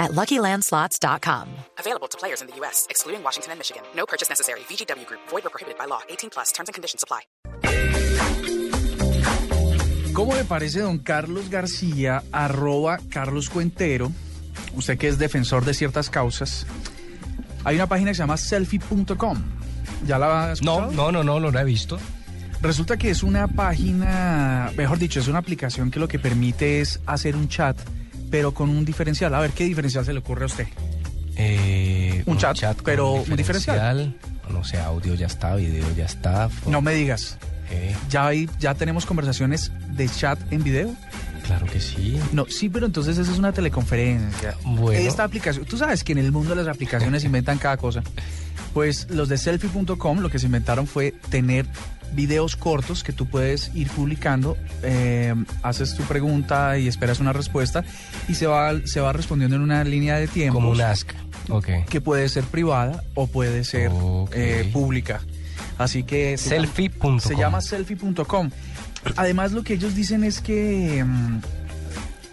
at LuckyLandSlots.com. Available to players in the U.S., excluding Washington and Michigan. No purchase necessary. VGW Group. Void or prohibited by law. 18 plus. Terms and conditions apply. ¿Cómo le parece don Carlos García, arroba Carlos Cuentero? Usted que es defensor de ciertas causas. Hay una página que se llama selfie.com. ¿Ya la ha escuchado? No, no, no, no, no la he visto. Resulta que es una página, mejor dicho, es una aplicación que lo que permite es hacer un chat, pero con un diferencial. A ver, ¿qué diferencial se le ocurre a usted? Eh, Un chat, pero un diferencial. No sé, audio ya está, video ya está. No me digas. Eh, ¿Ya, hay, ¿Ya tenemos conversaciones de chat en video? claro que sí. No, sí, pero entonces esa es una teleconferencia. Bueno. Esta aplicación, tú sabes que en el mundo de las aplicaciones inventan cada cosa. Pues los de selfie.com lo que se inventaron fue tener videos cortos que tú puedes ir publicando, eh, haces tu pregunta y esperas una respuesta y se va, se va respondiendo en una línea de tiempo Como un ask. Ok. que puede ser privada o puede ser eh, pública. Así que se llama- Selfie.com. se llama selfie.com. Además, lo que ellos dicen es que mm,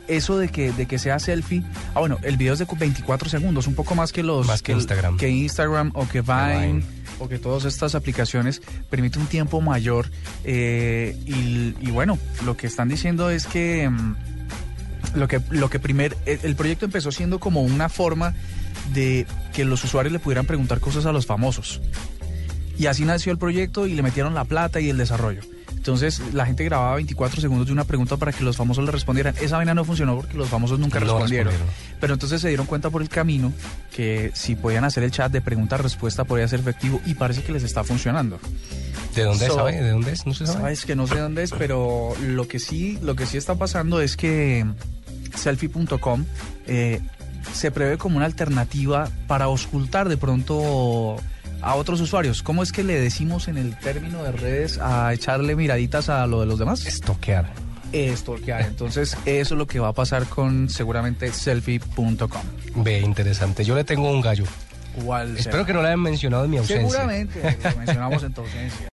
eso de que, de que sea selfie. Ah, bueno, el video es de 24 segundos, un poco más que los. Más que Instagram. Que Instagram o que Vine, Vine. o que todas estas aplicaciones permite un tiempo mayor. eh, y, y bueno, lo que están diciendo es que. mm, lo que, lo que primer, el, el proyecto empezó siendo como una forma de que los usuarios le pudieran preguntar cosas a los famosos. Y así nació el proyecto y le metieron la plata y el desarrollo. Entonces la gente grababa 24 segundos de una pregunta para que los famosos le respondieran. Esa vaina no funcionó porque los famosos nunca No respondieron. respondieron. Pero entonces se dieron cuenta por el camino que si podían hacer el chat de pregunta-respuesta podía ser efectivo y parece que les está funcionando. ¿De dónde So- sabe? ¿De dónde es? No se sabe. Sabes que no sé dónde es, pero lo que sí, lo que sí está pasando es que selfie.com eh, se prevé como una alternativa para ocultar de pronto a otros usuarios. ¿Cómo es que le decimos en el término de redes a echarle miraditas a lo de los demás? Estoquear. Esto que hay. Entonces, eso es lo que va a pasar con seguramente selfie.com. Ve, interesante. Yo le tengo un gallo. ¿Cuál Espero que no le hayan mencionado en mi ausencia. Seguramente lo mencionamos en tu ausencia.